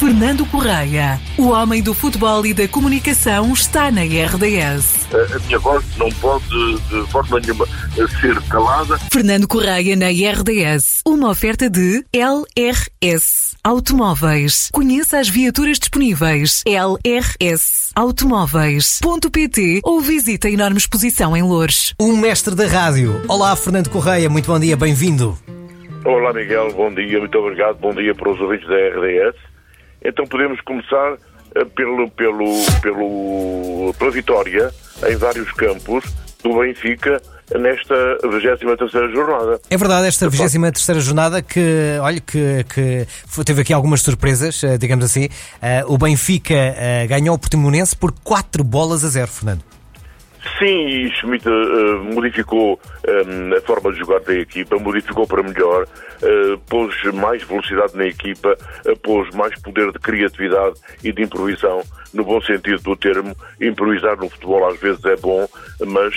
Fernando Correia, o homem do futebol e da comunicação, está na RDS. A minha voz não pode, de forma nenhuma, ser calada. Fernando Correia na RDS. Uma oferta de LRS Automóveis. Conheça as viaturas disponíveis. LRS Automóveis.pt ou visite a enorme exposição em Louros. O mestre da rádio. Olá, Fernando Correia, muito bom dia, bem-vindo. Olá, Miguel, bom dia, muito obrigado. Bom dia para os ouvintes da RDS. Então podemos começar uh, pelo, pelo, pelo, pela vitória em vários campos do Benfica nesta 23 jornada. É verdade, esta 23 jornada que, olha, que, que teve aqui algumas surpresas, eh, digamos assim. Uh, o Benfica ganhou o Portimonense por 4 bolas a 0, Fernando. Sim, e Schmidt uh, modificou um, a forma de jogar da equipa, modificou para melhor, uh, pôs mais velocidade na equipa, uh, pôs mais poder de criatividade e de improvisação, no bom sentido do termo. Improvisar no futebol às vezes é bom, mas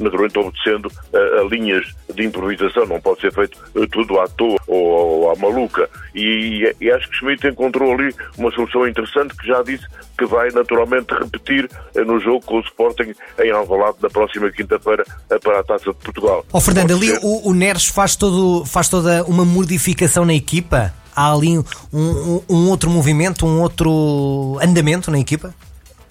naturalmente obedecendo a, linhas de improvisação, não pode ser feito tudo à toa ou, à maluca. E, e acho que Schmidt encontrou ali uma solução interessante que já disse que vai naturalmente repetir no jogo com o Sporting em Alvalade na próxima quinta-feira para a Taça de Portugal. Ó oh, Fernando, ali o, o Neres faz, todo, faz toda uma modificação na equipa? Há ali um, um, um outro movimento, um outro andamento na equipa?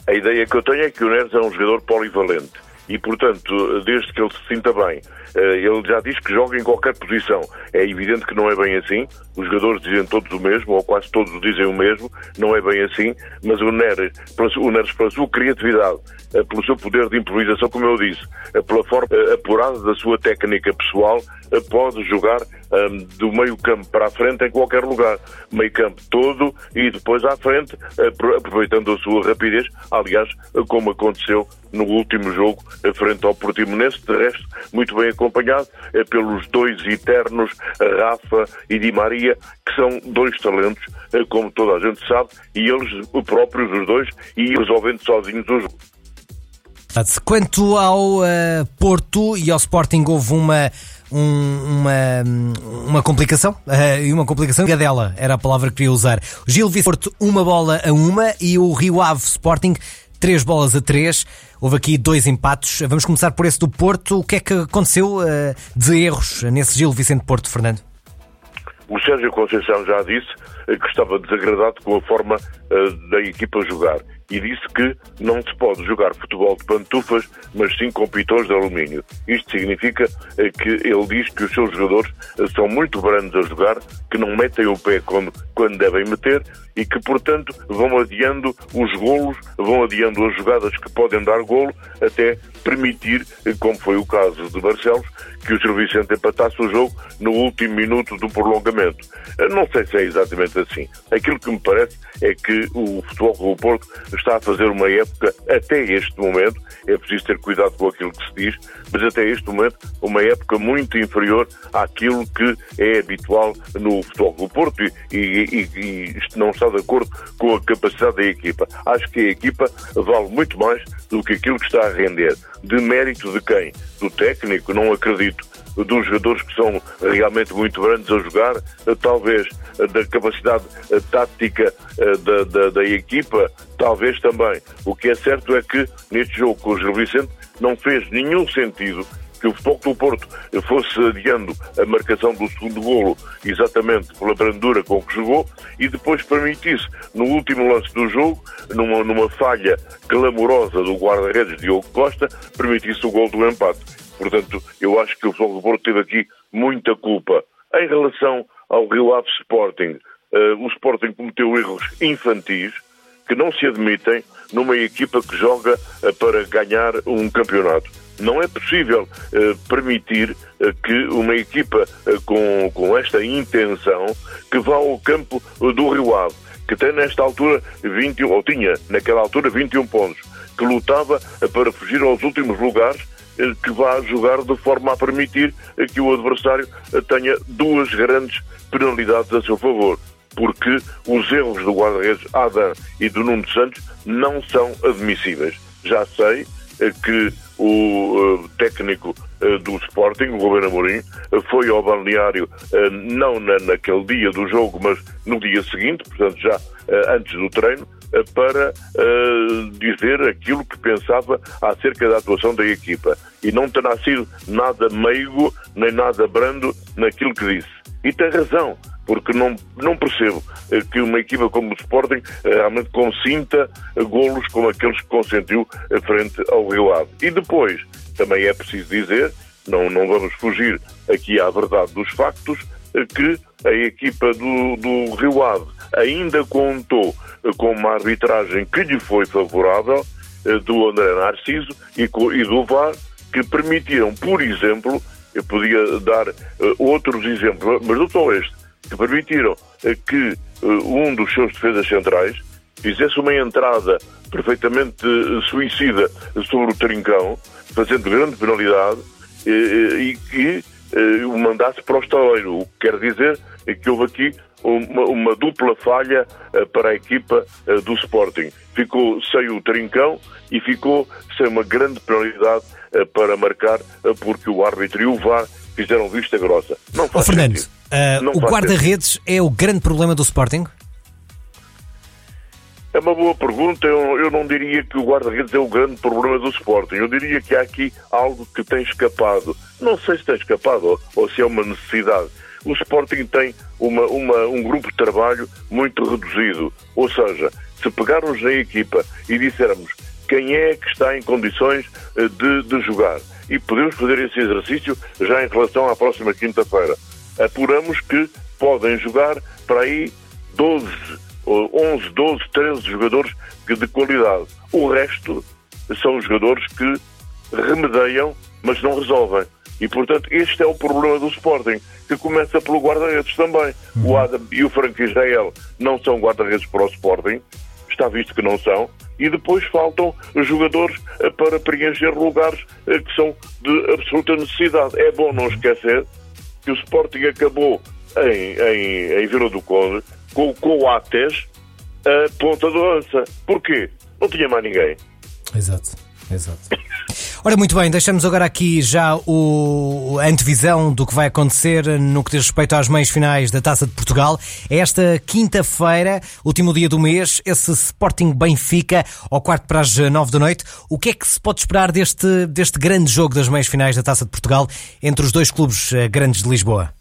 A ideia que eu tenho é que o Neres é um jogador polivalente e, portanto, desde que ele se sinta bem, eh, ele já diz que joga em qualquer posição. É evidente que não é bem assim, os jogadores dizem todos o mesmo, ou quase todos dizem o mesmo, não é bem assim, mas o Neres, o Neres pela sua criatividade, eh, pelo seu poder de improvisação, como eu disse, eh, pela forma apurada da sua técnica pessoal, pode jogar um, do meio campo para a frente em qualquer lugar. Meio campo todo e depois à frente, aproveitando a sua rapidez, aliás, como aconteceu no último jogo, frente ao Portimonense, de resto, muito bem acompanhado pelos dois eternos, Rafa e Di Maria, que são dois talentos, como toda a gente sabe, e eles próprios, os dois, e resolvendo sozinhos o jogo. Quanto ao uh, Porto e ao Sporting, houve uma um, uma, uma complicação, uh, e uma complicação dela era a palavra que queria usar. O Gil Vicente uma bola a uma e o Rio Ave Sporting três bolas a três. Houve aqui dois empates. Vamos começar por esse do Porto. O que é que aconteceu uh, de erros nesse Gil Vicente Porto, Fernando? O Sérgio Conceição já disse que estava desagradado com a forma uh, da equipa jogar e disse que não se pode jogar futebol de pantufas, mas sim com pitões de alumínio. Isto significa uh, que ele diz que os seus jogadores são muito grandes a jogar, que não metem o pé quando, quando devem meter e que, portanto, vão adiando os golos, vão adiando as jogadas que podem dar golo, até permitir, como foi o caso de Barcelos, que o Gil Vicente empatasse o jogo no último minuto do prolongamento. Não sei se é exatamente assim. Aquilo que me parece é que o Futebol do Porto está a fazer uma época, até este momento, é preciso ter cuidado com aquilo que se diz, mas até este momento, uma época muito inferior àquilo que é habitual no Futebol do Porto e, e, e isto não está de acordo com a capacidade da equipa. Acho que a equipa vale muito mais do que aquilo que está a render. De mérito de quem? Do técnico? Não acredito dos jogadores que são realmente muito grandes a jogar, talvez da capacidade tática da, da, da, equipa, talvez também. O que é certo é que neste jogo com o Gil Vicente não fez nenhum sentido que o Futebol do Porto fosse adiando a marcação do segundo golo exatamente pela brandura com que jogou e depois permitisse, no último lance do jogo, numa, numa falha clamorosa do guarda-redes Diogo Costa, permitisse o gol do empate. Portanto, eu acho que o Futebol do Porto teve aqui muita culpa. Em relação ao Rio Ave Sporting, uh, o Sporting cometeu erros infantis que não se admitem numa equipa que joga uh, para ganhar um campeonato. Não é possível uh, permitir que uma equipa com, com esta intenção que vá ao campo do Rio Ave, que tem nesta altura 21, ou tinha naquela altura 21 pontos, que lutava para fugir aos últimos lugares eh, que vá jogar de forma a permitir que o adversário eh, tenha duas grandes penalidades a seu favor. Porque os erros do guarda-redes Adam e do Nuno Santos não são admissíveis. Já sei eh, que o técnico do Sporting, o Governo Amorim, foi ao balneário não na, naquele dia do jogo, mas no dia seguinte, portanto já antes do treino, para dizer aquilo que pensava acerca da atuação da equipa. E não terá sido nada meigo nem nada brando naquilo que disse. E tem razão porque não, não percebo eh, que uma equipa como o Sporting eh, realmente consinta eh, golos como aqueles que consentiu frente ao Rio Ave. E depois, também é preciso dizer, não, não vamos fugir aqui à verdade dos factos, que a equipa do, do Rio Ave ainda contou com uma arbitragem que lhe foi favorável, do André Narciso e, e do VAR, que permitiram, por exemplo, eu podia dar outros exemplos, mas não só este, que permitiram eh, que eh, um dos seus defesas centrais fizesse uma entrada perfeitamente eh, suicida sobre o trincão, fazendo grande penalidade, e que o mandasse para o estaleiro. O que quer dizer é que houve aqui uma, uma, dupla falha para a equipa do Sporting. Ficou sem o trincão e ficou sem uma grande penalidade para marcar, porque o árbitro e o VAR fizeram vista grossa. Não faz oh, Fernando, uh, o guarda-redes é o grande problema do Sporting? É uma boa pergunta. Eu, eu não diria que o guarda-redes é o grande problema do Sporting. Eu diria que há aqui algo que tem escapado. Não sei se tem escapado ou, ou se é uma necessidade. O Sporting tem uma, uma, um grupo de trabalho muito reduzido. Ou seja, se pegarmos na equipa e dissermos quem é que está em condições eh, de, de jogar, e podemos fazer esse exercício já em relação à próxima quinta-feira. Apuramos que podem jogar para aí 12, 11, 12, 13 jogadores de qualidade. O resto são jogadores que remedeiam, mas não resolvem. E, portanto, este é o problema do Sporting, que começa pelo guarda-redes também. O Adam e o Frank Israel não são guarda-redes para o Sporting, está visto que não são, e depois faltam jogadores eh, para preencher lugares eh, que são de absoluta necessidade. É bom não esquecer que o Sporting acabou em, em, em Vila do Conde com, o Ates a ponta de lança. Porquê? Não tinha mais ninguém. Exato, exato. Ora, muito bem, deixamos agora aqui já o, a antevisão do que vai acontecer no que diz respeito às meias finais da Taça de Portugal. Esta quinta-feira, último dia do mês, esse Sporting Benfica, ao quarto para as nove da noite. O que é que se pode esperar deste, deste grande jogo das meias finais da Taça de Portugal entre os dois clubes eh, grandes de Lisboa?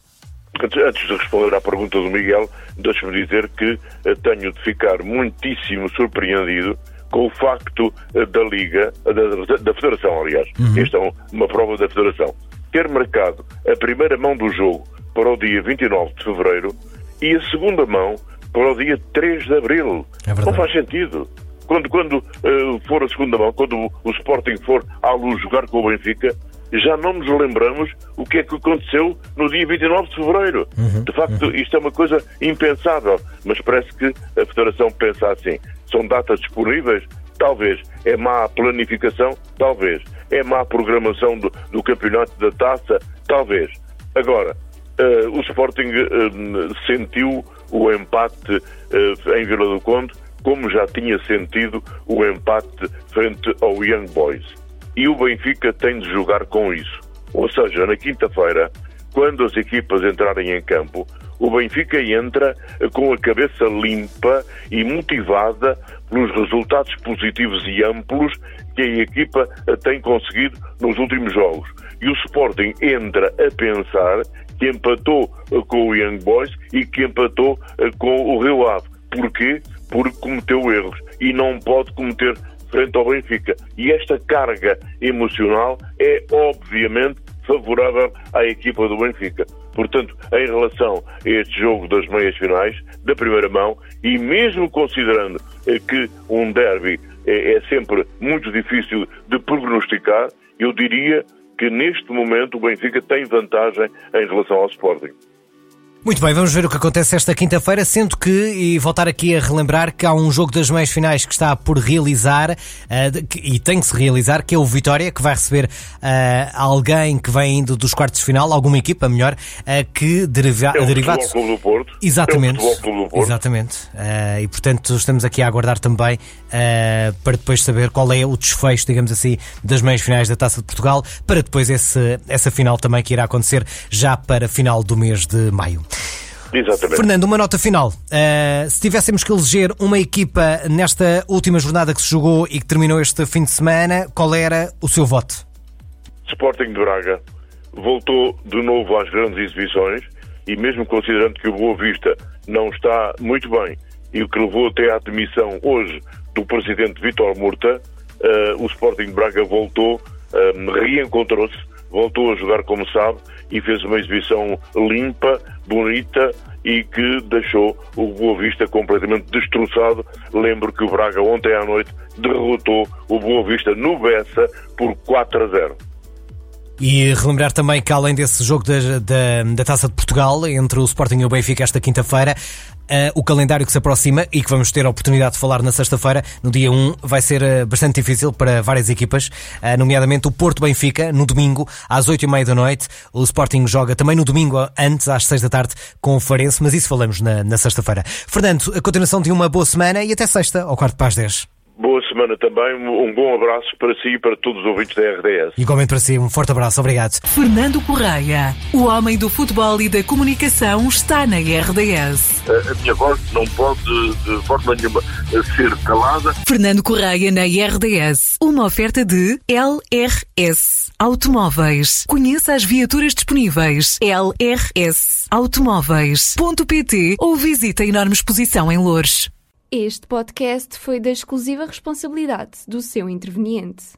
Antes de responder à pergunta do Miguel, deixe-me dizer que eh, tenho de ficar muitíssimo surpreendido com o facto eh, da Liga, eh, da, da Federação, aliás, uhum. esta é uma prova da Federação, ter marcado a primeira mão do jogo para o dia 29 de fevereiro e a segunda mão para o dia 3 de abril. É Não faz sentido. Quando, quando uh, for a segunda mão, quando o, o Sporting for à luz jogar com o Benfica, já não nos lembramos o que é que aconteceu no dia 29 de fevereiro. Uhum, de facto, uhum. isto é uma coisa impensável, mas parece que a Federação pensa assim. São datas disponíveis? Talvez. É má planificação? Talvez. É má programação do, do campeonato da taça? Talvez. Agora, uh, o Sporting uh, sentiu o empate uh, em Vila do Conde, como já tinha sentido o empate frente ao Young Boys. E o Benfica tem de jogar com isso. Ou seja, na quinta-feira, quando as equipas entrarem em campo, o Benfica entra com a cabeça limpa e motivada pelos resultados positivos e amplos que a equipa tem conseguido nos últimos jogos. E o Sporting entra a pensar que empatou com o Young Boys e que empatou com o Rio Ave. Porquê? Porque cometeu erros e não pode cometer frente ao Benfica. E esta carga emocional é, obviamente, favorável à equipa do Benfica. Portanto, em relação a este jogo das meias finais, da primeira mão, e mesmo considerando eh, que um derby é, é sempre muito difícil de prognosticar, eu diria que neste momento o Benfica tem vantagem em relação ao Sporting. Muito bem, vamos ver o que acontece esta quinta-feira, sendo que, e voltar aqui a relembrar que há um jogo das meias finais que está por realizar, uh, que, e tem que se realizar, que é o Vitória, que vai receber uh, alguém que vem indo dos quartos de final, alguma equipa melhor, uh, que deriva é o derivados. Clube do Porto. Exatamente. É o Clube do Porto. Exatamente. e portanto estamos aqui a aguardar também para depois saber qual é o desfecho, digamos assim, das meias finais da Taça de Portugal, para depois esse, essa final também que irá acontecer já para final do mês de maio. Exatamente. Fernando, uma nota final. Uh, se tivéssemos que eleger uma equipa nesta última jornada que se jogou e que terminou este fim de semana, qual era o seu voto? Sporting de Braga voltou de novo às grandes exibições e mesmo considerando que o Boa Vista não está muito bem e o que levou até à demissão hoje do presidente Vítor Murta, uh, o Sporting de Braga voltou, uh, reencontrou-se, voltou a jogar como sabe e fez uma exibição limpa, bonita e que deixou o Boa Vista completamente destroçado. Lembro que o Braga ontem à noite derrotou o Boa Vista no Bessa por 4 a 0. E relembrar também que além desse jogo da, da, da Taça de Portugal entre o Sporting e o Benfica esta quinta-feira, uh, o calendário que se aproxima e que vamos ter a oportunidade de falar na sexta-feira, no dia 1, vai ser uh, bastante difícil para várias equipas, uh, nomeadamente o Porto Benfica, no domingo, às 8h30 da noite. O Sporting joga também no domingo, antes, às 6 da tarde, com o Farense, mas isso falamos na, na sexta-feira. Fernando, a continuação de uma boa semana e até sexta, ao quarto para as 10. Boa semana também, um bom abraço para si e para todos os ouvintes da RDS. Igualmente para si, um forte abraço, obrigado. Fernando Correia, o homem do futebol e da comunicação, está na RDS. A, a minha voz não pode de forma nenhuma ser calada. Fernando Correia na RDS, uma oferta de LRS Automóveis. Conheça as viaturas disponíveis. LRS Automóveis.pt ou visite a enorme exposição em Louros. Este podcast foi da exclusiva responsabilidade do seu interveniente.